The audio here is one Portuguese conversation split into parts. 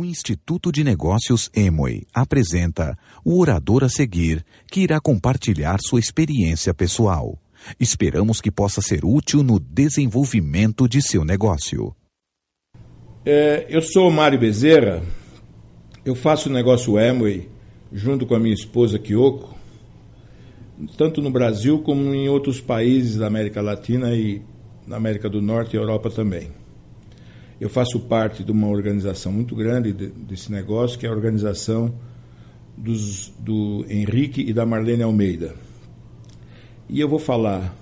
O Instituto de Negócios Emoi apresenta o orador a seguir, que irá compartilhar sua experiência pessoal. Esperamos que possa ser útil no desenvolvimento de seu negócio. É, eu sou o Mário Bezerra, eu faço o negócio Emoi junto com a minha esposa Kyoko, tanto no Brasil como em outros países da América Latina e na América do Norte e Europa também. Eu faço parte de uma organização muito grande de, desse negócio, que é a organização dos, do Henrique e da Marlene Almeida. E eu vou falar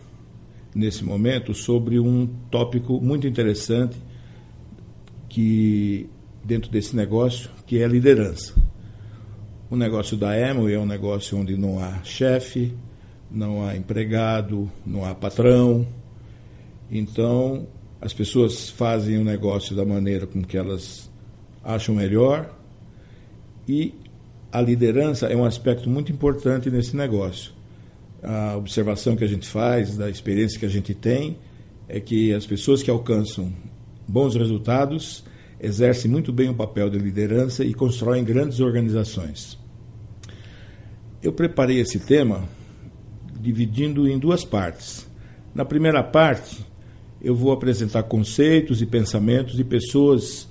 nesse momento sobre um tópico muito interessante que dentro desse negócio, que é a liderança. O negócio da Emo é um negócio onde não há chefe, não há empregado, não há patrão. Então, as pessoas fazem o negócio da maneira com que elas acham melhor e a liderança é um aspecto muito importante nesse negócio. A observação que a gente faz, da experiência que a gente tem, é que as pessoas que alcançam bons resultados exercem muito bem o papel de liderança e constroem grandes organizações. Eu preparei esse tema dividindo em duas partes. Na primeira parte, eu vou apresentar conceitos e pensamentos de pessoas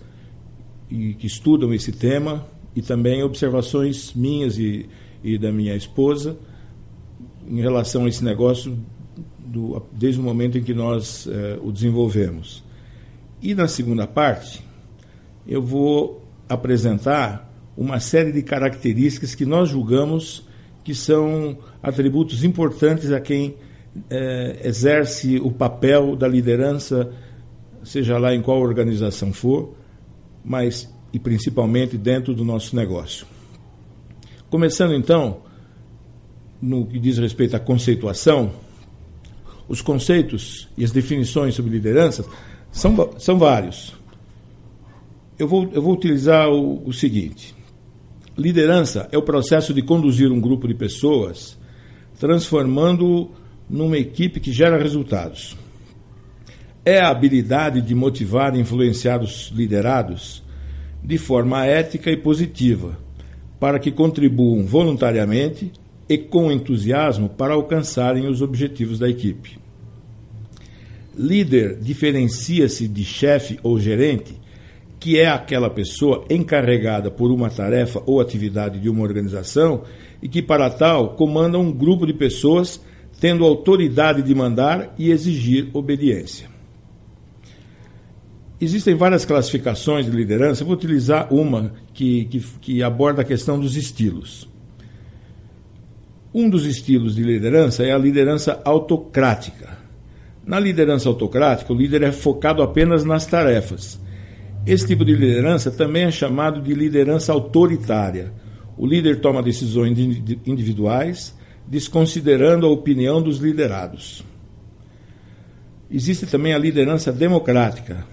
que estudam esse tema e também observações minhas e, e da minha esposa em relação a esse negócio do, desde o momento em que nós eh, o desenvolvemos. E na segunda parte, eu vou apresentar uma série de características que nós julgamos que são atributos importantes a quem é, exerce o papel da liderança, seja lá em qual organização for, mas e principalmente dentro do nosso negócio. Começando então, no que diz respeito à conceituação, os conceitos e as definições sobre liderança são, são vários. Eu vou, eu vou utilizar o, o seguinte: liderança é o processo de conduzir um grupo de pessoas, transformando numa equipe que gera resultados. É a habilidade de motivar e influenciar os liderados de forma ética e positiva, para que contribuam voluntariamente e com entusiasmo para alcançarem os objetivos da equipe. Líder diferencia-se de chefe ou gerente, que é aquela pessoa encarregada por uma tarefa ou atividade de uma organização e que, para tal, comanda um grupo de pessoas tendo autoridade de mandar e exigir obediência. Existem várias classificações de liderança, eu vou utilizar uma que, que, que aborda a questão dos estilos. Um dos estilos de liderança é a liderança autocrática. Na liderança autocrática, o líder é focado apenas nas tarefas. Esse tipo de liderança também é chamado de liderança autoritária. O líder toma decisões individuais, desconsiderando a opinião dos liderados. Existe também a liderança democrática,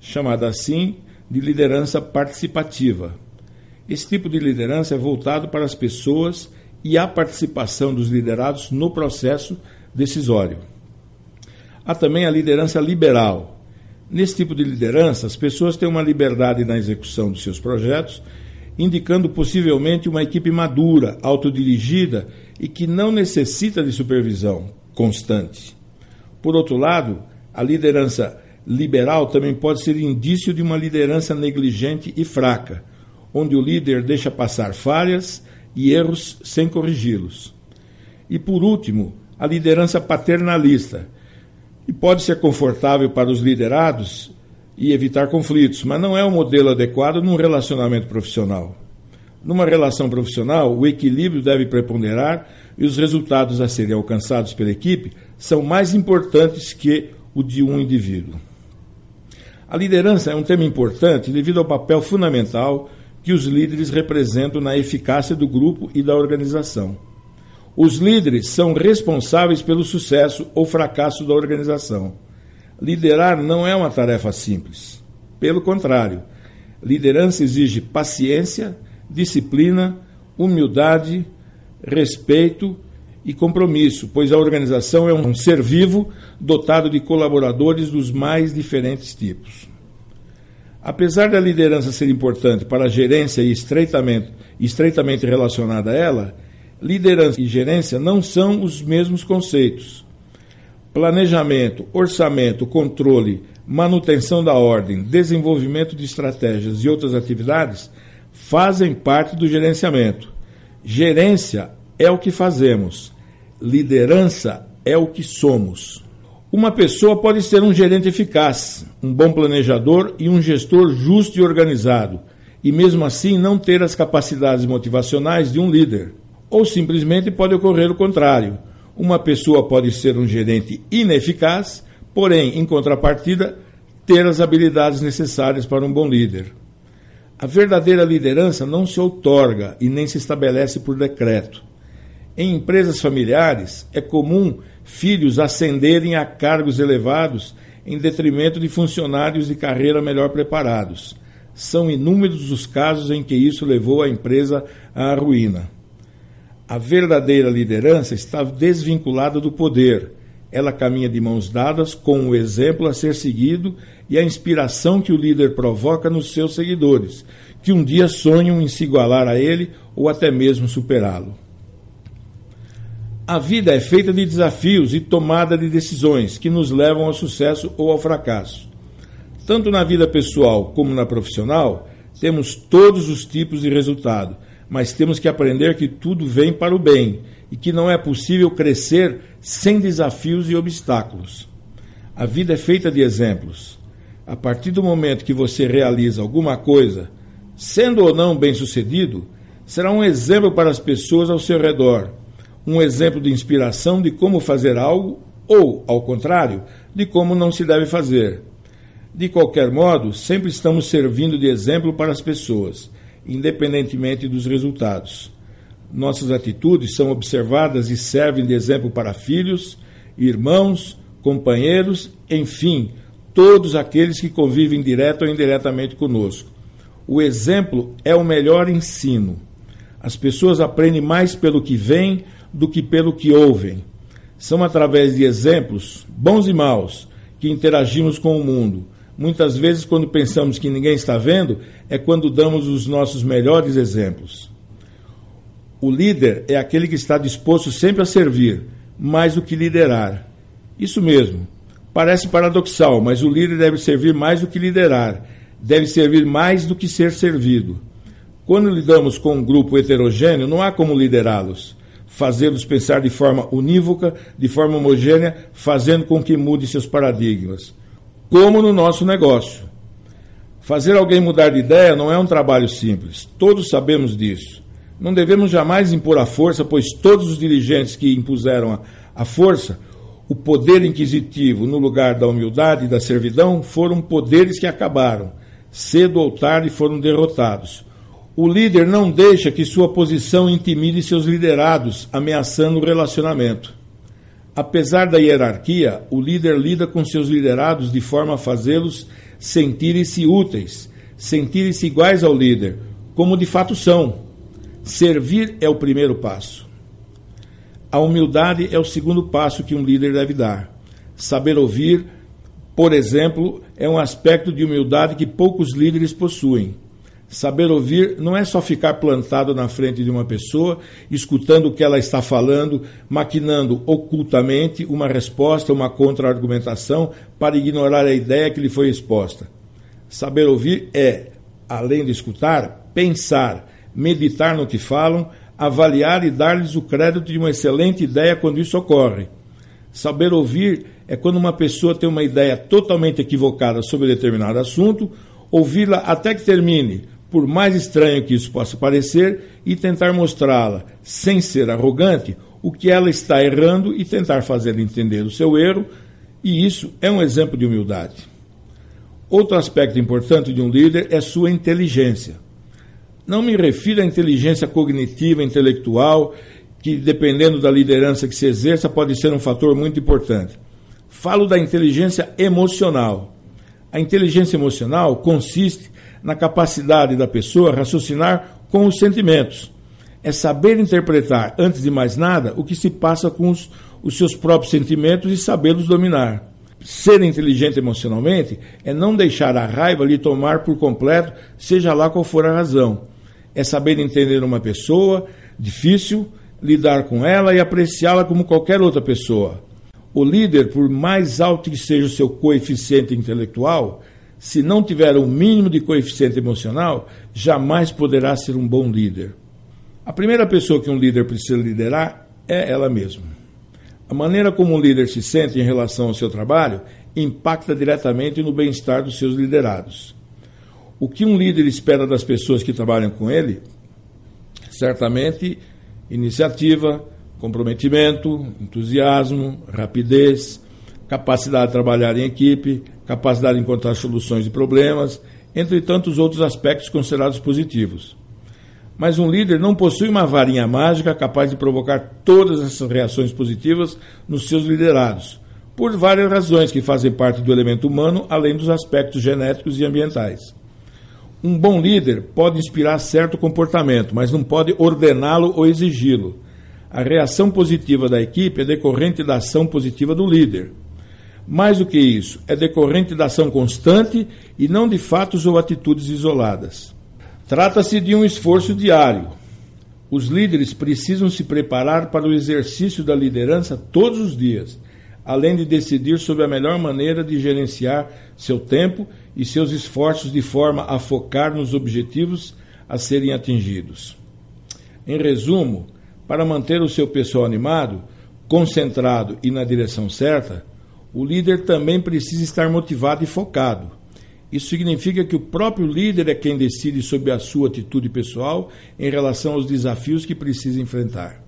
chamada assim de liderança participativa. Esse tipo de liderança é voltado para as pessoas e a participação dos liderados no processo decisório. Há também a liderança liberal. Nesse tipo de liderança, as pessoas têm uma liberdade na execução dos seus projetos indicando possivelmente uma equipe madura, autodirigida e que não necessita de supervisão constante. Por outro lado, a liderança liberal também pode ser indício de uma liderança negligente e fraca, onde o líder deixa passar falhas e erros sem corrigi-los. E por último, a liderança paternalista, que pode ser confortável para os liderados e evitar conflitos, mas não é o modelo adequado num relacionamento profissional. Numa relação profissional, o equilíbrio deve preponderar e os resultados a serem alcançados pela equipe são mais importantes que o de um indivíduo. A liderança é um tema importante devido ao papel fundamental que os líderes representam na eficácia do grupo e da organização. Os líderes são responsáveis pelo sucesso ou fracasso da organização. Liderar não é uma tarefa simples. Pelo contrário, liderança exige paciência, disciplina, humildade, respeito e compromisso, pois a organização é um ser vivo dotado de colaboradores dos mais diferentes tipos. Apesar da liderança ser importante para a gerência e estreitamente, estreitamente relacionada a ela, liderança e gerência não são os mesmos conceitos. Planejamento, orçamento, controle, manutenção da ordem, desenvolvimento de estratégias e outras atividades fazem parte do gerenciamento. Gerência é o que fazemos, liderança é o que somos. Uma pessoa pode ser um gerente eficaz, um bom planejador e um gestor justo e organizado, e mesmo assim não ter as capacidades motivacionais de um líder. Ou simplesmente pode ocorrer o contrário. Uma pessoa pode ser um gerente ineficaz, porém, em contrapartida, ter as habilidades necessárias para um bom líder. A verdadeira liderança não se outorga e nem se estabelece por decreto. Em empresas familiares, é comum filhos ascenderem a cargos elevados em detrimento de funcionários de carreira melhor preparados. São inúmeros os casos em que isso levou a empresa à ruína. A verdadeira liderança está desvinculada do poder. Ela caminha de mãos dadas com o exemplo a ser seguido e a inspiração que o líder provoca nos seus seguidores, que um dia sonham em se igualar a ele ou até mesmo superá-lo. A vida é feita de desafios e tomada de decisões que nos levam ao sucesso ou ao fracasso. Tanto na vida pessoal como na profissional, temos todos os tipos de resultado, mas temos que aprender que tudo vem para o bem e que não é possível crescer sem desafios e obstáculos. A vida é feita de exemplos. A partir do momento que você realiza alguma coisa, sendo ou não bem-sucedido, será um exemplo para as pessoas ao seu redor um exemplo de inspiração de como fazer algo ou, ao contrário, de como não se deve fazer. De qualquer modo, sempre estamos servindo de exemplo para as pessoas, independentemente dos resultados. Nossas atitudes são observadas e servem de exemplo para filhos, irmãos, companheiros, enfim, todos aqueles que convivem direto ou indiretamente conosco. O exemplo é o melhor ensino. As pessoas aprendem mais pelo que veem do que pelo que ouvem. São através de exemplos, bons e maus, que interagimos com o mundo. Muitas vezes, quando pensamos que ninguém está vendo, é quando damos os nossos melhores exemplos. O líder é aquele que está disposto sempre a servir, mais do que liderar. Isso mesmo. Parece paradoxal, mas o líder deve servir mais do que liderar, deve servir mais do que ser servido. Quando lidamos com um grupo heterogêneo, não há como liderá-los fazê-los pensar de forma unívoca, de forma homogênea, fazendo com que mude seus paradigmas. Como no nosso negócio. Fazer alguém mudar de ideia não é um trabalho simples, todos sabemos disso. Não devemos jamais impor a força, pois todos os dirigentes que impuseram a, a força, o poder inquisitivo no lugar da humildade e da servidão, foram poderes que acabaram. Cedo ou tarde foram derrotados. O líder não deixa que sua posição intimide seus liderados, ameaçando o relacionamento. Apesar da hierarquia, o líder lida com seus liderados de forma a fazê-los sentirem-se úteis, sentirem-se iguais ao líder, como de fato são. Servir é o primeiro passo. A humildade é o segundo passo que um líder deve dar. Saber ouvir, por exemplo, é um aspecto de humildade que poucos líderes possuem. Saber ouvir não é só ficar plantado na frente de uma pessoa, escutando o que ela está falando, maquinando ocultamente uma resposta, uma contra-argumentação para ignorar a ideia que lhe foi exposta. Saber ouvir é, além de escutar, pensar, meditar no que falam, avaliar e dar-lhes o crédito de uma excelente ideia quando isso ocorre. Saber ouvir é quando uma pessoa tem uma ideia totalmente equivocada sobre determinado assunto, ouvi-la até que termine, por mais estranho que isso possa parecer, e tentar mostrá-la, sem ser arrogante, o que ela está errando e tentar fazer entender o seu erro, e isso é um exemplo de humildade. Outro aspecto importante de um líder é sua inteligência. Não me refiro à inteligência cognitiva, intelectual, que dependendo da liderança que se exerça pode ser um fator muito importante. Falo da inteligência emocional. A inteligência emocional consiste na capacidade da pessoa raciocinar com os sentimentos. É saber interpretar, antes de mais nada, o que se passa com os, os seus próprios sentimentos e sabê-los dominar. ser inteligente emocionalmente é não deixar a raiva lhe tomar por completo, seja lá qual for a razão. É saber entender uma pessoa difícil, lidar com ela e apreciá-la como qualquer outra pessoa. O líder, por mais alto que seja o seu coeficiente intelectual, se não tiver o um mínimo de coeficiente emocional, jamais poderá ser um bom líder. A primeira pessoa que um líder precisa liderar é ela mesma. A maneira como um líder se sente em relação ao seu trabalho impacta diretamente no bem-estar dos seus liderados. O que um líder espera das pessoas que trabalham com ele? Certamente iniciativa, comprometimento, entusiasmo, rapidez, capacidade de trabalhar em equipe, capacidade de encontrar soluções de problemas, entre tantos outros aspectos considerados positivos. Mas um líder não possui uma varinha mágica capaz de provocar todas essas reações positivas nos seus liderados, por várias razões que fazem parte do elemento humano, além dos aspectos genéticos e ambientais. Um bom líder pode inspirar certo comportamento, mas não pode ordená-lo ou exigi-lo. A reação positiva da equipe é decorrente da ação positiva do líder. Mais do que isso, é decorrente da ação constante e não de fatos ou atitudes isoladas. Trata-se de um esforço diário. Os líderes precisam se preparar para o exercício da liderança todos os dias, além de decidir sobre a melhor maneira de gerenciar seu tempo e seus esforços de forma a focar nos objetivos a serem atingidos. Em resumo, para manter o seu pessoal animado, concentrado e na direção certa, o líder também precisa estar motivado e focado. Isso significa que o próprio líder é quem decide sobre a sua atitude pessoal em relação aos desafios que precisa enfrentar.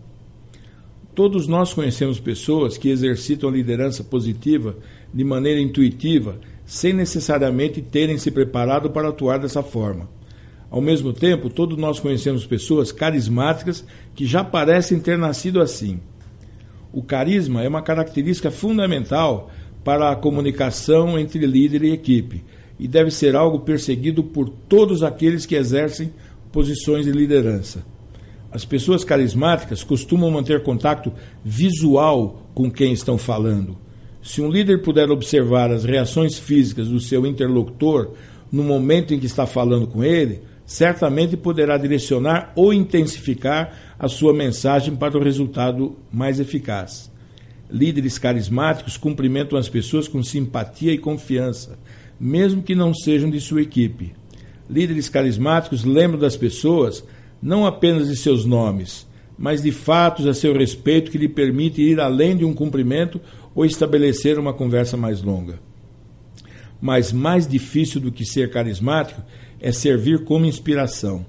Todos nós conhecemos pessoas que exercitam a liderança positiva de maneira intuitiva, sem necessariamente terem se preparado para atuar dessa forma. Ao mesmo tempo, todos nós conhecemos pessoas carismáticas que já parecem ter nascido assim. O carisma é uma característica fundamental para a comunicação entre líder e equipe e deve ser algo perseguido por todos aqueles que exercem posições de liderança. As pessoas carismáticas costumam manter contato visual com quem estão falando. Se um líder puder observar as reações físicas do seu interlocutor no momento em que está falando com ele, certamente poderá direcionar ou intensificar a sua mensagem para o resultado mais eficaz. Líderes carismáticos cumprimentam as pessoas com simpatia e confiança, mesmo que não sejam de sua equipe. Líderes carismáticos lembram das pessoas não apenas de seus nomes, mas de fatos a seu respeito que lhe permite ir além de um cumprimento ou estabelecer uma conversa mais longa. Mas mais difícil do que ser carismático é servir como inspiração.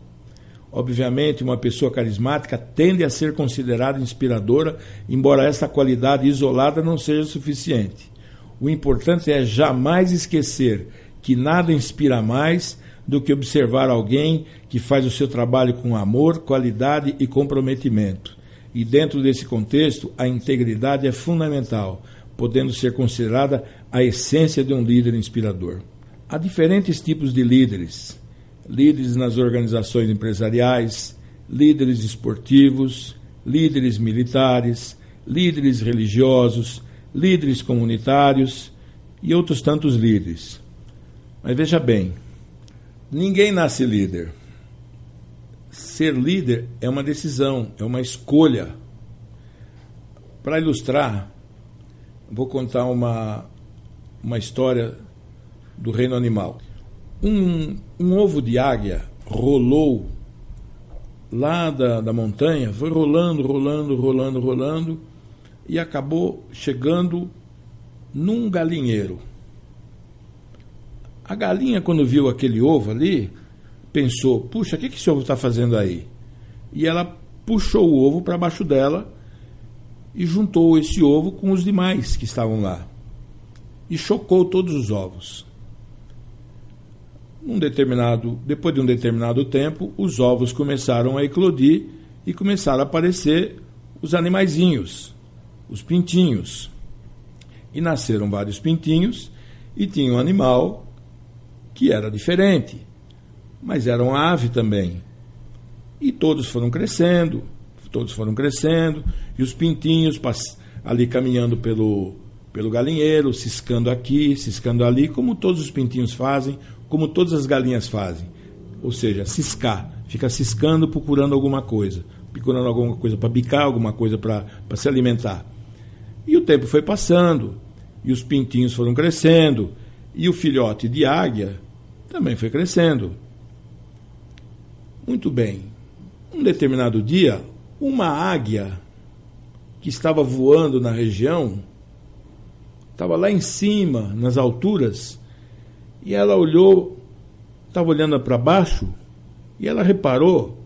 Obviamente, uma pessoa carismática tende a ser considerada inspiradora, embora essa qualidade isolada não seja suficiente. O importante é jamais esquecer que nada inspira mais do que observar alguém que faz o seu trabalho com amor, qualidade e comprometimento. E dentro desse contexto, a integridade é fundamental, podendo ser considerada a essência de um líder inspirador. Há diferentes tipos de líderes líderes nas organizações empresariais, líderes esportivos, líderes militares, líderes religiosos, líderes comunitários e outros tantos líderes. Mas veja bem, ninguém nasce líder. Ser líder é uma decisão, é uma escolha. Para ilustrar, vou contar uma, uma história do reino animal um, um ovo de águia rolou lá da, da montanha, foi rolando, rolando, rolando, rolando, e acabou chegando num galinheiro. A galinha, quando viu aquele ovo ali, pensou: puxa, o que, que esse ovo está fazendo aí? E ela puxou o ovo para baixo dela e juntou esse ovo com os demais que estavam lá. E chocou todos os ovos. Um determinado, depois de um determinado tempo, os ovos começaram a eclodir e começaram a aparecer os animaizinhos, os pintinhos. E nasceram vários pintinhos e tinha um animal que era diferente, mas era uma ave também. E todos foram crescendo, todos foram crescendo, e os pintinhos ali caminhando pelo, pelo galinheiro, ciscando aqui, ciscando ali, como todos os pintinhos fazem, como todas as galinhas fazem. Ou seja, ciscar, fica ciscando, procurando alguma coisa, procurando alguma coisa para bicar, alguma coisa para se alimentar. E o tempo foi passando, e os pintinhos foram crescendo, e o filhote de águia também foi crescendo. Muito bem. Um determinado dia, uma águia que estava voando na região, estava lá em cima, nas alturas, e ela olhou, estava olhando para baixo, e ela reparou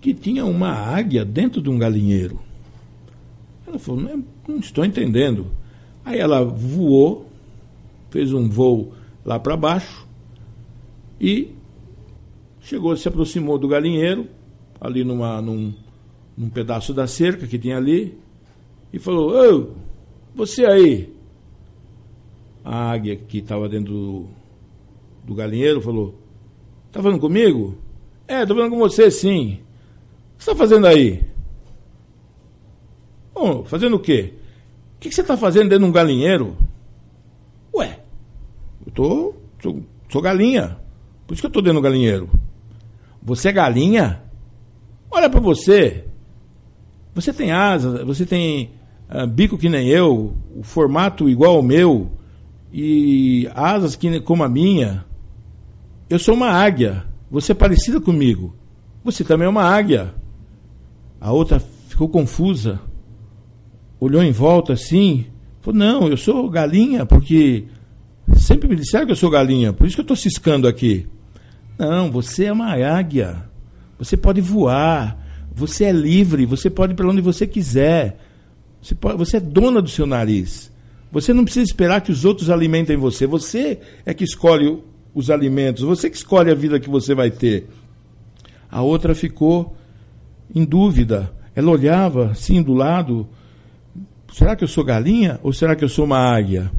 que tinha uma águia dentro de um galinheiro. Ela falou: não, não estou entendendo. Aí ela voou, fez um voo lá para baixo e chegou, se aproximou do galinheiro, ali numa, num, num pedaço da cerca que tinha ali, e falou: Ô, você aí. A águia que estava dentro do, do galinheiro falou: Está falando comigo? É, estou falando com você sim. O que você está fazendo aí? Bom, fazendo o quê? O que você está fazendo dentro de um galinheiro? Ué, eu tô, sou, sou galinha. Por isso que eu estou dentro do galinheiro. Você é galinha? Olha para você. Você tem asas, você tem uh, bico que nem eu, o formato igual ao meu e asas que, como a minha. Eu sou uma águia. Você é parecida comigo. Você também é uma águia. A outra ficou confusa. Olhou em volta assim. Falou: Não, eu sou galinha, porque sempre me disseram que eu sou galinha. Por isso que eu estou ciscando aqui. Não, você é uma águia. Você pode voar. Você é livre. Você pode ir para onde você quiser. Você, pode, você é dona do seu nariz. Você não precisa esperar que os outros alimentem você. Você é que escolhe os alimentos. Você que escolhe a vida que você vai ter. A outra ficou em dúvida. Ela olhava assim do lado. Será que eu sou galinha ou será que eu sou uma águia?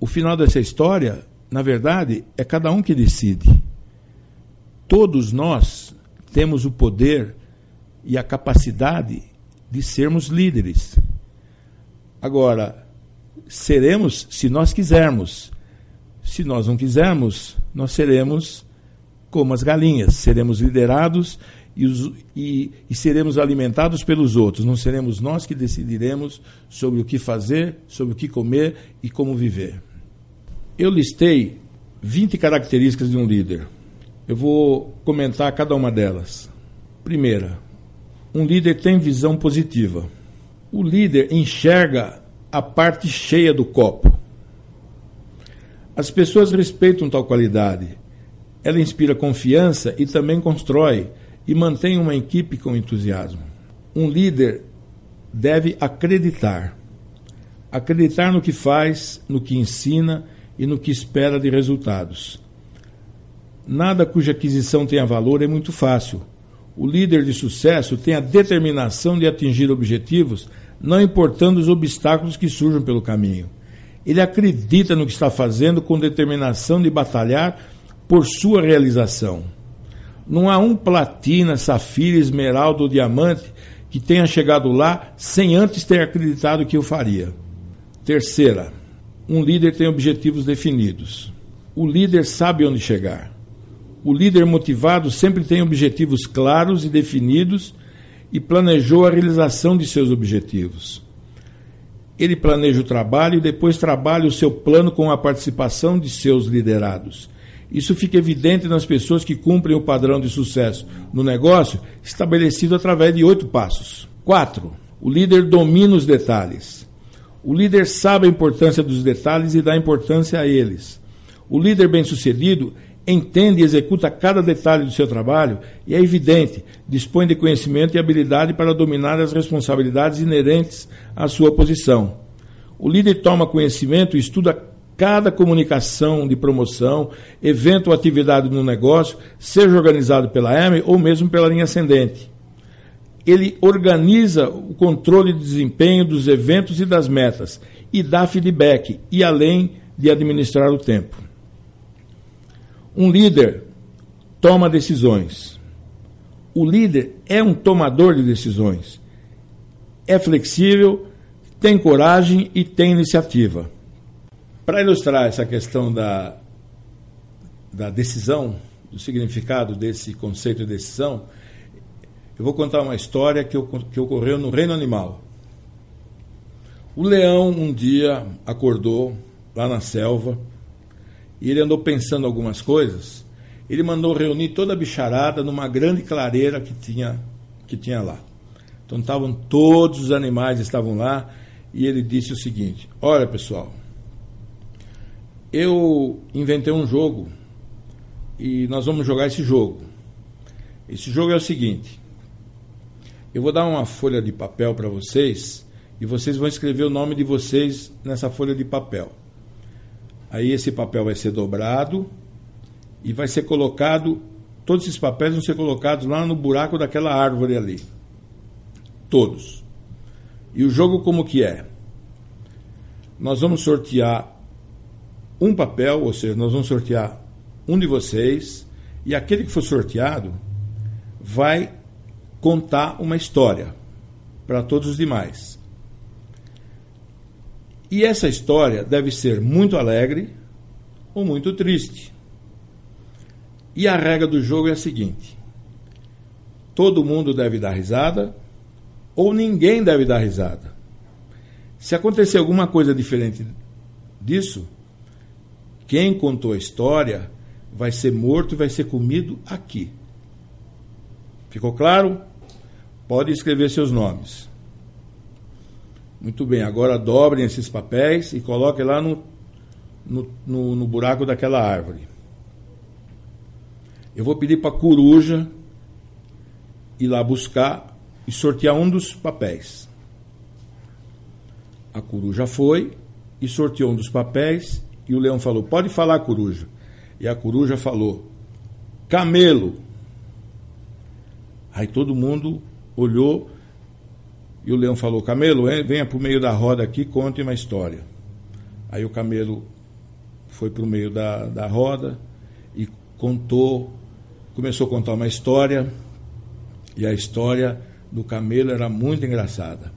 O final dessa história, na verdade, é cada um que decide. Todos nós temos o poder e a capacidade de sermos líderes. Agora, seremos se nós quisermos. Se nós não quisermos, nós seremos como as galinhas, seremos liderados e, os, e, e, seremos alimentados pelos outros. Não seremos nós que decidiremos sobre o que fazer, sobre o que comer e como viver. Eu listei 20 características de um líder. Eu vou comentar cada uma delas. Primeira, um líder tem visão positiva. O líder enxerga a parte cheia do copo. As pessoas respeitam tal qualidade. Ela inspira confiança e também constrói e mantém uma equipe com entusiasmo. Um líder deve acreditar. Acreditar no que faz, no que ensina e no que espera de resultados. Nada cuja aquisição tenha valor é muito fácil o líder de sucesso tem a determinação de atingir objetivos, não importando os obstáculos que surjam pelo caminho. Ele acredita no que está fazendo com determinação de batalhar por sua realização. Não há um platina, safira, esmeralda ou diamante que tenha chegado lá sem antes ter acreditado que o faria. Terceira, um líder tem objetivos definidos. O líder sabe onde chegar. O líder motivado sempre tem objetivos claros e definidos e planejou a realização de seus objetivos. Ele planeja o trabalho e depois trabalha o seu plano com a participação de seus liderados. Isso fica evidente nas pessoas que cumprem o padrão de sucesso no negócio estabelecido através de oito passos. Quatro, o líder domina os detalhes. O líder sabe a importância dos detalhes e dá importância a eles. O líder bem-sucedido entende e executa cada detalhe do seu trabalho e é evidente, dispõe de conhecimento e habilidade para dominar as responsabilidades inerentes à sua posição. O líder toma conhecimento e estuda cada comunicação de promoção, evento ou atividade no negócio, seja organizado pela EME ou mesmo pela linha ascendente. Ele organiza o controle de desempenho dos eventos e das metas e dá feedback, e além de administrar o tempo. Um líder toma decisões. O líder é um tomador de decisões. É flexível, tem coragem e tem iniciativa. Para ilustrar essa questão da, da decisão, do significado desse conceito de decisão, eu vou contar uma história que, que ocorreu no reino animal. O leão um dia acordou lá na selva e ele andou pensando algumas coisas. Ele mandou reunir toda a bicharada numa grande clareira que tinha, que tinha lá. Então estavam todos os animais estavam lá e ele disse o seguinte: Olha pessoal, eu inventei um jogo e nós vamos jogar esse jogo. Esse jogo é o seguinte: eu vou dar uma folha de papel para vocês e vocês vão escrever o nome de vocês nessa folha de papel. Aí esse papel vai ser dobrado e vai ser colocado, todos esses papéis vão ser colocados lá no buraco daquela árvore ali. Todos. E o jogo como que é? Nós vamos sortear um papel, ou seja, nós vamos sortear um de vocês, e aquele que for sorteado vai contar uma história para todos os demais. E essa história deve ser muito alegre ou muito triste. E a regra do jogo é a seguinte: todo mundo deve dar risada ou ninguém deve dar risada. Se acontecer alguma coisa diferente disso, quem contou a história vai ser morto e vai ser comido aqui. Ficou claro? Pode escrever seus nomes. Muito bem, agora dobrem esses papéis e coloquem lá no, no, no, no buraco daquela árvore. Eu vou pedir para a coruja ir lá buscar e sortear um dos papéis. A coruja foi e sorteou um dos papéis e o leão falou: Pode falar, coruja. E a coruja falou: Camelo. Aí todo mundo olhou e o leão falou: Camelo, venha para o meio da roda aqui, conte uma história. Aí o camelo foi para o meio da, da roda e contou, começou a contar uma história, e a história do camelo era muito engraçada.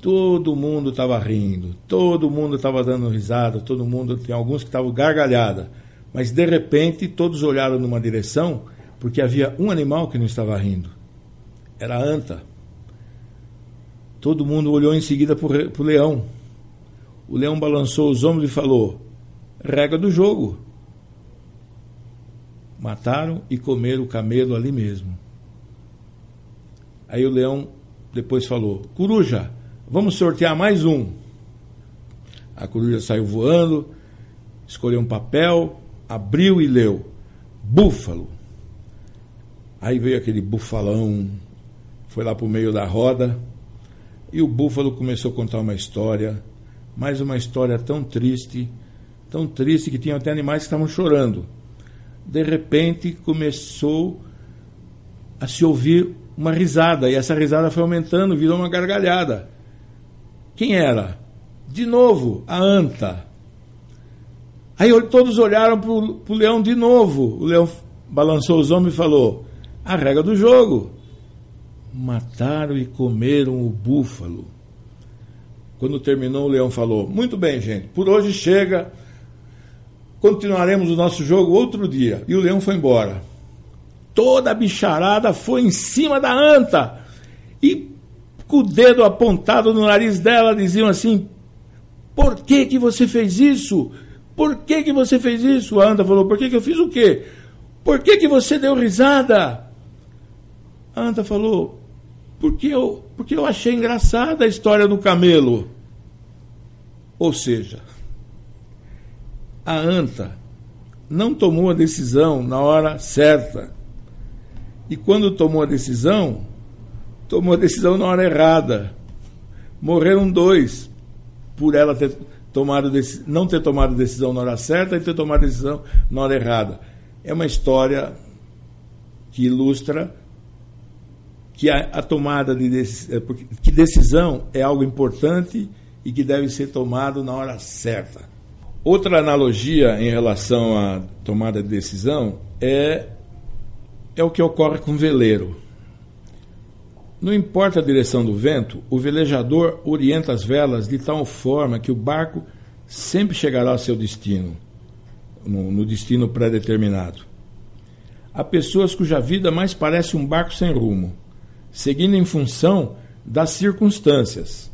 Todo mundo estava rindo, todo mundo estava dando risada, todo mundo, tem alguns que estavam gargalhada, mas de repente todos olharam numa direção porque havia um animal que não estava rindo era a anta. Todo mundo olhou em seguida para o leão. O leão balançou os ombros e falou: regra do jogo. Mataram e comeram o camelo ali mesmo. Aí o leão depois falou: Coruja, vamos sortear mais um. A coruja saiu voando, escolheu um papel, abriu e leu: Búfalo. Aí veio aquele bufalão foi lá para o meio da roda e o búfalo começou a contar uma história, mais uma história tão triste, tão triste que tinha até animais que estavam chorando. De repente começou a se ouvir uma risada e essa risada foi aumentando, virou uma gargalhada. Quem era? De novo, a anta. Aí todos olharam para o leão de novo. O leão balançou os ombros e falou: A regra do jogo mataram e comeram o búfalo. Quando terminou, o leão falou: Muito bem, gente, por hoje chega. Continuaremos o nosso jogo outro dia. E o leão foi embora. Toda a bicharada foi em cima da anta. E com o dedo apontado no nariz dela diziam assim: Por que que você fez isso? Por que que você fez isso? A anta falou: Por que que eu fiz o quê? Por que que você deu risada? A anta falou: porque eu, porque eu achei engraçada a história do camelo. Ou seja, a anta não tomou a decisão na hora certa. E quando tomou a decisão, tomou a decisão na hora errada. Morreram dois por ela ter tomado não ter tomado a decisão na hora certa e ter tomado a decisão na hora errada. É uma história que ilustra que a, a tomada de decisão, é, que decisão é algo importante e que deve ser tomado na hora certa. Outra analogia em relação à tomada de decisão é, é o que ocorre com o veleiro. Não importa a direção do vento, o velejador orienta as velas de tal forma que o barco sempre chegará ao seu destino, no, no destino pré-determinado. Há pessoas cuja vida mais parece um barco sem rumo, seguindo em função das circunstâncias.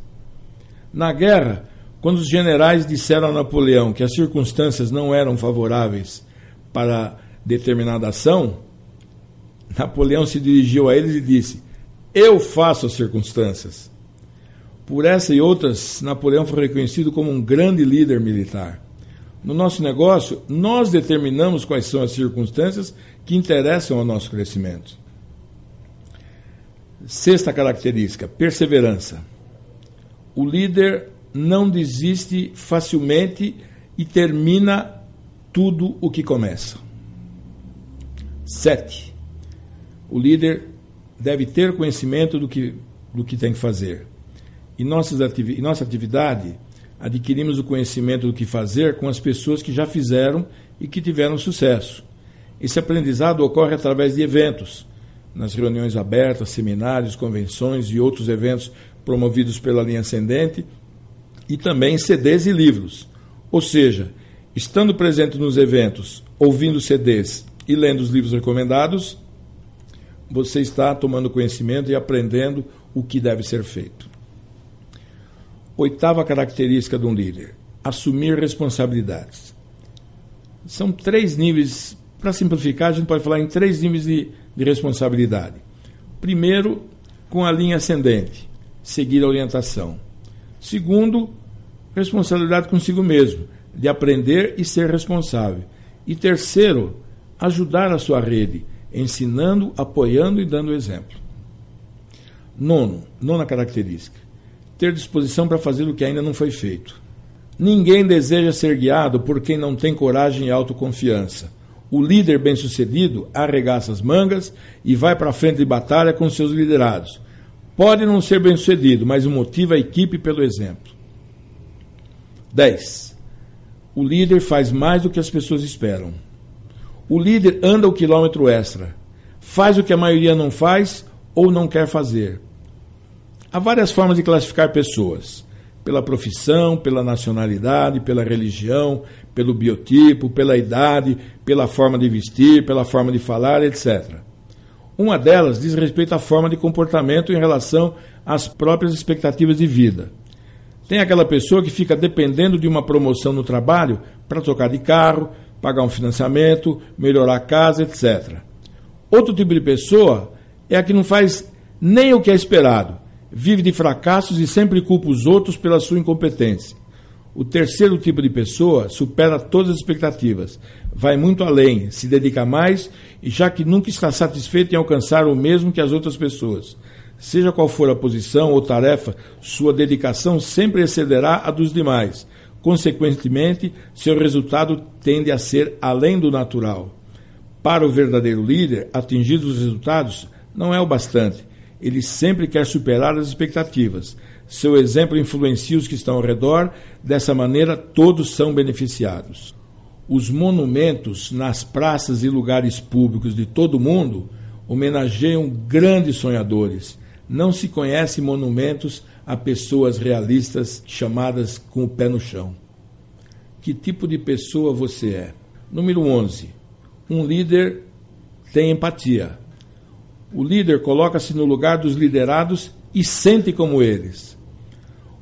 Na guerra, quando os generais disseram a Napoleão que as circunstâncias não eram favoráveis para determinada ação, Napoleão se dirigiu a eles e disse: Eu faço as circunstâncias. Por essa e outras, Napoleão foi reconhecido como um grande líder militar. No nosso negócio, nós determinamos quais são as circunstâncias que interessam ao nosso crescimento. Sexta característica: perseverança. O líder não desiste facilmente e termina tudo o que começa. Sete. O líder deve ter conhecimento do que, do que tem que fazer. Em, nossas ativi em nossa atividade, adquirimos o conhecimento do que fazer com as pessoas que já fizeram e que tiveram sucesso. Esse aprendizado ocorre através de eventos, nas reuniões abertas, seminários, convenções e outros eventos promovidos pela linha ascendente, e também CDs e livros. Ou seja, estando presente nos eventos, ouvindo CDs e lendo os livros recomendados, você está tomando conhecimento e aprendendo o que deve ser feito. Oitava característica de um líder: assumir responsabilidades. São três níveis, para simplificar, a gente pode falar em três níveis de, de responsabilidade. Primeiro, com a linha ascendente, seguir a orientação. Segundo, responsabilidade consigo mesmo, de aprender e ser responsável. E terceiro, ajudar a sua rede, ensinando, apoiando e dando exemplo. Nono, nona característica: ter disposição para fazer o que ainda não foi feito. Ninguém deseja ser guiado por quem não tem coragem e autoconfiança. O líder bem-sucedido arregaça as mangas e vai para a frente de batalha com seus liderados. Pode não ser bem-sucedido, mas motiva a equipe pelo exemplo. 10. O líder faz mais do que as pessoas esperam. O líder anda o quilômetro extra, faz o que a maioria não faz ou não quer fazer. Há várias formas de classificar pessoas: pela profissão, pela nacionalidade, pela religião, pelo biotipo, pela idade, pela forma de vestir, pela forma de falar, etc. Uma delas diz respeito à forma de comportamento em relação às próprias expectativas de vida. Tem aquela pessoa que fica dependendo de uma promoção no trabalho para trocar de carro, pagar um financiamento, melhorar a casa, etc. Outro tipo de pessoa é a que não faz nem o que é esperado, vive de fracassos e sempre culpa os outros pela sua incompetência. O terceiro tipo de pessoa supera todas as expectativas, vai muito além, se dedica mais e já que nunca está satisfeito em alcançar o mesmo que as outras pessoas. Seja qual for a posição ou tarefa, sua dedicação sempre excederá a dos demais Consequentemente, seu resultado tende a ser além do natural. Para o verdadeiro líder, atingir os resultados não é o bastante. Ele sempre quer superar as expectativas. Seu exemplo influencia os que estão ao redor, dessa maneira, todos são beneficiados. Os monumentos nas praças e lugares públicos de todo o mundo homenageiam grandes sonhadores. Não se conhece monumentos a pessoas realistas chamadas com o pé no chão. Que tipo de pessoa você é? Número 11. Um líder tem empatia. O líder coloca-se no lugar dos liderados e sente como eles.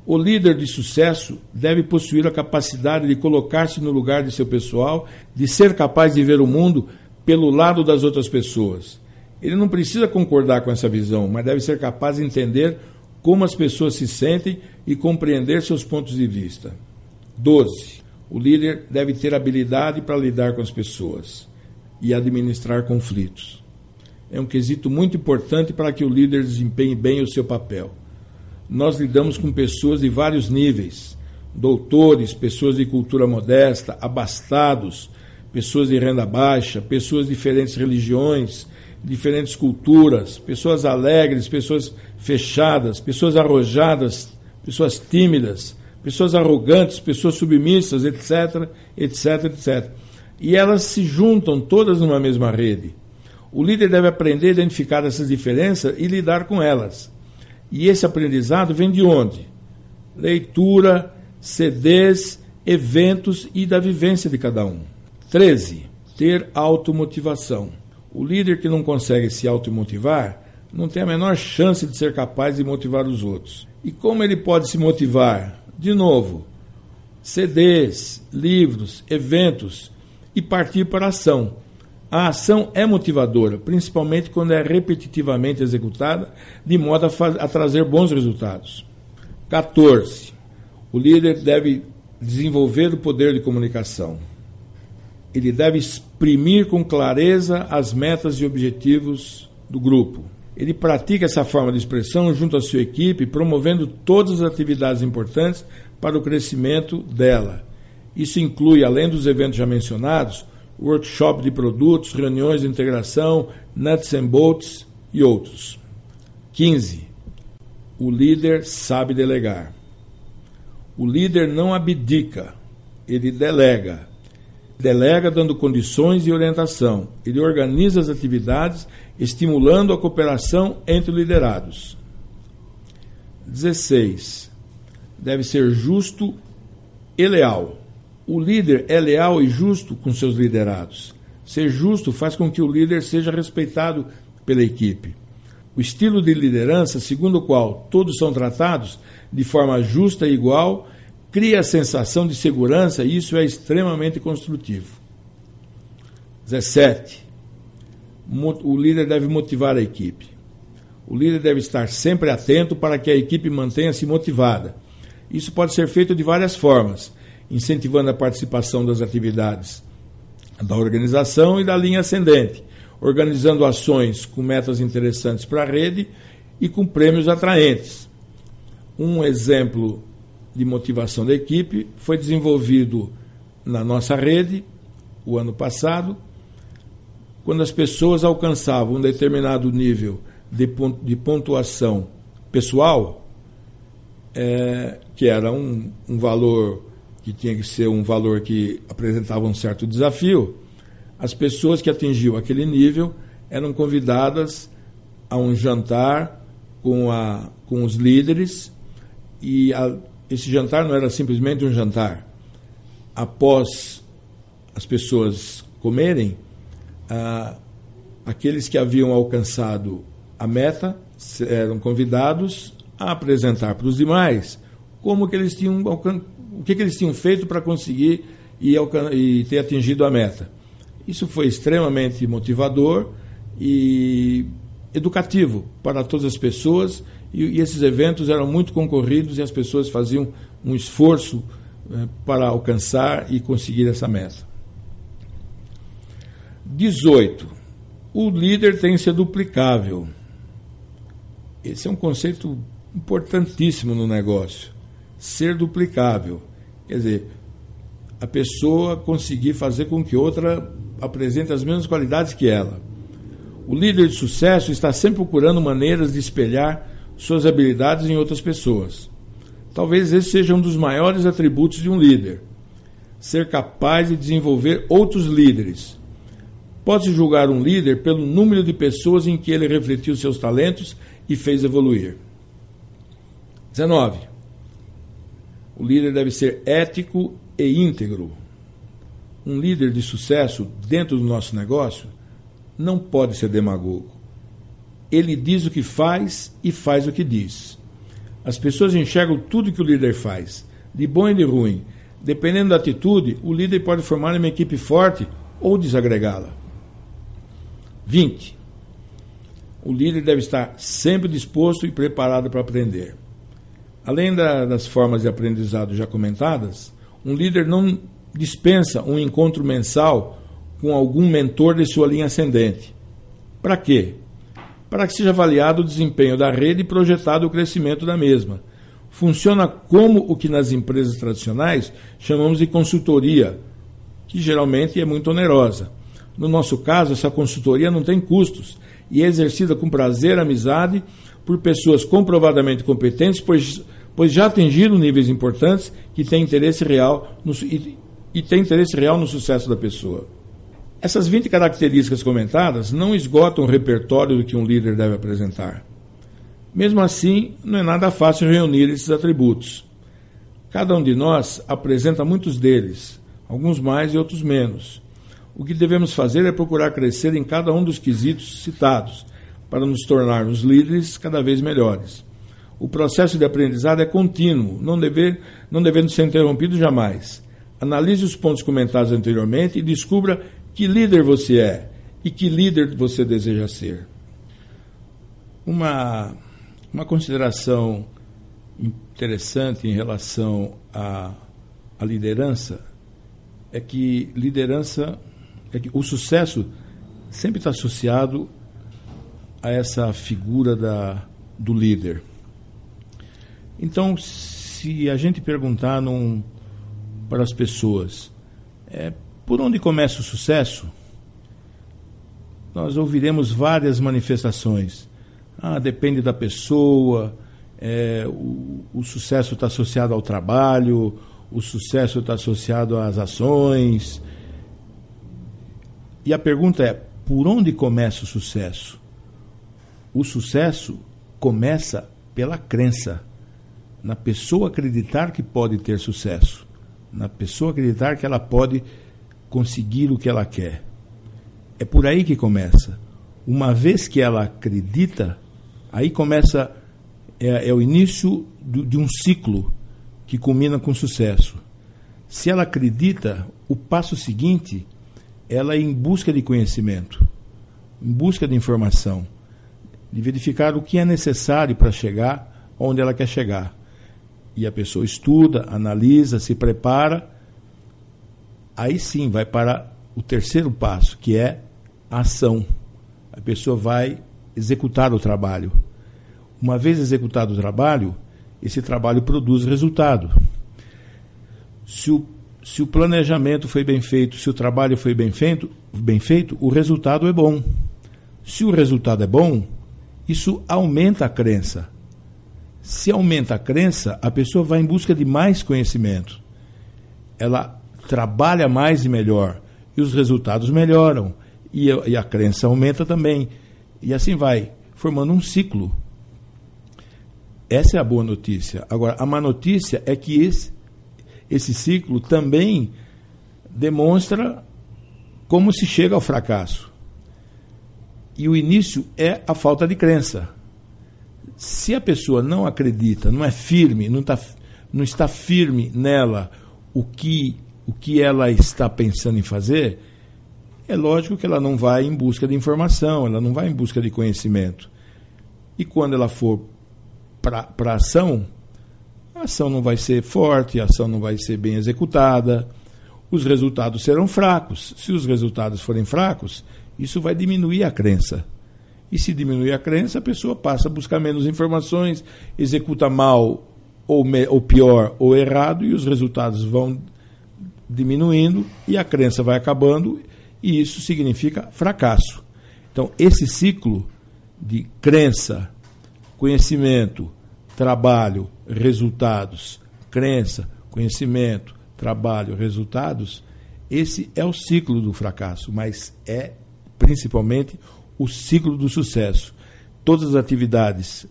O líder de sucesso deve possuir a capacidade de colocar-se no lugar de seu pessoal, de ser capaz de ver o mundo pelo lado das outras pessoas. Ele não precisa concordar com essa visão, mas deve ser capaz de entender como as pessoas se sentem e compreender seus pontos de vista. 12. O líder deve ter habilidade para lidar com as pessoas e administrar conflitos. É um quesito muito importante para que o líder desempenhe bem o seu papel. Nós lidamos com pessoas de vários níveis: doutores, pessoas de cultura modesta, abastados, pessoas de renda baixa, pessoas de diferentes religiões, diferentes culturas, pessoas alegres, pessoas fechadas, pessoas arrojadas, pessoas tímidas, pessoas arrogantes, pessoas submissas, etc, etc, etc. E elas se juntam todas numa mesma rede. O líder deve aprender a identificar essas diferenças e lidar com elas. E esse aprendizado vem de onde? Leitura, CDs, eventos e da vivência de cada um. 13. Ter automotivação. O líder que não consegue se automotivar não tem a menor chance de ser capaz de motivar os outros. E como ele pode se motivar? De novo, CDs, livros, eventos e partir para a ação. A ação é motivadora, principalmente quando é repetitivamente executada, de modo a, a trazer bons resultados. 14. O líder deve desenvolver o poder de comunicação. Ele deve exprimir com clareza as metas e objetivos do grupo. Ele pratica essa forma de expressão junto à sua equipe, promovendo todas as atividades importantes para o crescimento dela. Isso inclui, além dos eventos já mencionados, workshop de produtos, reuniões de integração, nuts and bolts e outros. 15. O líder sabe delegar. O líder não abdica, ele delega. Delega dando condições e orientação. Ele organiza as atividades, estimulando a cooperação entre liderados. 16. Deve ser justo e leal. O líder é leal e justo com seus liderados. Ser justo faz com que o líder seja respeitado pela equipe. O estilo de liderança, segundo o qual todos são tratados de forma justa e igual, cria a sensação de segurança e isso é extremamente construtivo. 17. O líder deve motivar a equipe. O líder deve estar sempre atento para que a equipe mantenha-se motivada. Isso pode ser feito de várias formas, incentivando a participação das atividades da organização e da linha ascendente, organizando ações com metas interessantes para a rede e com prêmios atraentes. Um exemplo de motivação da equipe foi desenvolvido na nossa rede o ano passado, quando as pessoas alcançavam um determinado nível de pontuação pessoal, é, que era um, um valor que tinha que ser um valor que apresentava um certo desafio, as pessoas que atingiam aquele nível eram convidadas a um jantar com, a, com os líderes e a, esse jantar não era simplesmente um jantar. Após as pessoas comerem, ah, aqueles que haviam alcançado a meta eram convidados a apresentar para os demais como que eles tinham o que, que eles tinham feito para conseguir e, e ter atingido a meta. Isso foi extremamente motivador e educativo para todas as pessoas e, esses eventos eram muito concorridos e as pessoas faziam um esforço eh, para alcançar e conseguir essa meta. 18. O líder tem que ser duplicável. Esse é um conceito importantíssimo no negócio. Ser duplicável. Quer dizer, a pessoa conseguir fazer com que outra apresente as mesmas qualidades que ela. O líder de sucesso está sempre procurando maneiras de espelhar suas habilidades em outras pessoas. Talvez esse seja um dos maiores atributos de um líder: ser capaz de desenvolver outros líderes. Pode-se julgar um líder pelo número de pessoas em que ele refletiu seus talentos e fez evoluir. 19. O líder deve ser ético e íntegro. Um líder de sucesso dentro do nosso negócio não pode ser demagogo. Ele diz o que faz e faz o que diz. As pessoas enxergam tudo que o líder faz, de bom e de ruim. Dependendo da atitude, o líder pode formar uma equipe forte ou desagregá-la. 20. O líder deve estar sempre disposto e preparado para aprender. Além da, das formas de aprendizado já comentadas, um líder não dispensa um encontro mensal com algum mentor de sua linha ascendente. Para quê? Para que seja avaliado o desempenho da rede e projetado o crescimento da mesma. Funciona como o que nas empresas tradicionais chamamos de consultoria, que geralmente é muito onerosa. No nosso caso, essa consultoria não tem custos e é exercida com prazer, amizade, por pessoas comprovadamente competentes, pois pois já atingiram níveis importantes que têm interesse real no, e, e tem interesse real no sucesso da pessoa. Essas 20 características comentadas não esgotam o repertório do que um líder deve apresentar. Mesmo assim, não é nada fácil reunir esses atributos. Cada um de nós apresenta muitos deles, alguns mais e outros menos. O que devemos fazer é procurar crescer em cada um dos quesitos citados, para nos tornarmos líderes cada vez melhores. O processo de aprendizado é contínuo, não, dever, não devendo ser interrompido jamais. Analise os pontos comentados anteriormente e descubra que líder você é e que líder você deseja ser. Uma, uma consideração interessante em relação à, à liderança é que liderança, é que o sucesso sempre está associado a essa figura da, do líder. Então, se a gente perguntar num, para as pessoas é, por onde começa o sucesso, nós ouviremos várias manifestações. Ah, depende da pessoa, é, o, o sucesso está associado ao trabalho, o sucesso está associado às ações. E a pergunta é: por onde começa o sucesso? O sucesso começa pela crença, na pessoa acreditar que pode ter sucesso, na pessoa acreditar que ela pode conseguir o que ela quer. É por aí que começa. Uma vez que ela acredita, aí começa é, é o início do, de um ciclo que culmina com sucesso. Se ela acredita, o passo seguinte, ela é em busca de conhecimento, em busca de informação, de verificar o que é necessário para chegar onde ela quer chegar. E a pessoa estuda, analisa, se prepara, aí sim vai para o terceiro passo, que é a ação. A pessoa vai executar o trabalho. Uma vez executado o trabalho, esse trabalho produz resultado. Se o, se o planejamento foi bem feito, se o trabalho foi bem feito, bem feito, o resultado é bom. Se o resultado é bom, isso aumenta a crença. Se aumenta a crença, a pessoa vai em busca de mais conhecimento. Ela trabalha mais e melhor. E os resultados melhoram. E a, e a crença aumenta também. E assim vai, formando um ciclo essa é a boa notícia. Agora, a má notícia é que esse, esse ciclo também demonstra como se chega ao fracasso. E o início é a falta de crença. Se a pessoa não acredita, não é firme, não, tá, não está firme nela o que, o que ela está pensando em fazer, é lógico que ela não vai em busca de informação, ela não vai em busca de conhecimento. E quando ela for para a ação, a ação não vai ser forte, a ação não vai ser bem executada, os resultados serão fracos. Se os resultados forem fracos, isso vai diminuir a crença. E se diminuir a crença, a pessoa passa a buscar menos informações, executa mal ou, me, ou pior ou errado, e os resultados vão diminuindo e a crença vai acabando, e isso significa fracasso. Então, esse ciclo de crença, conhecimento, trabalho, resultados, crença, conhecimento, trabalho, resultados, esse é o ciclo do fracasso, mas é principalmente o ciclo do sucesso. Todas as atividades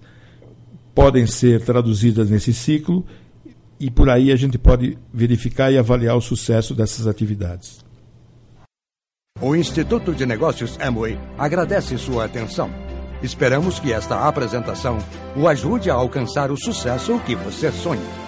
podem ser traduzidas nesse ciclo e por aí a gente pode verificar e avaliar o sucesso dessas atividades. O Instituto de Negócios Amway agradece sua atenção. Esperamos que esta apresentação o ajude a alcançar o sucesso que você sonha.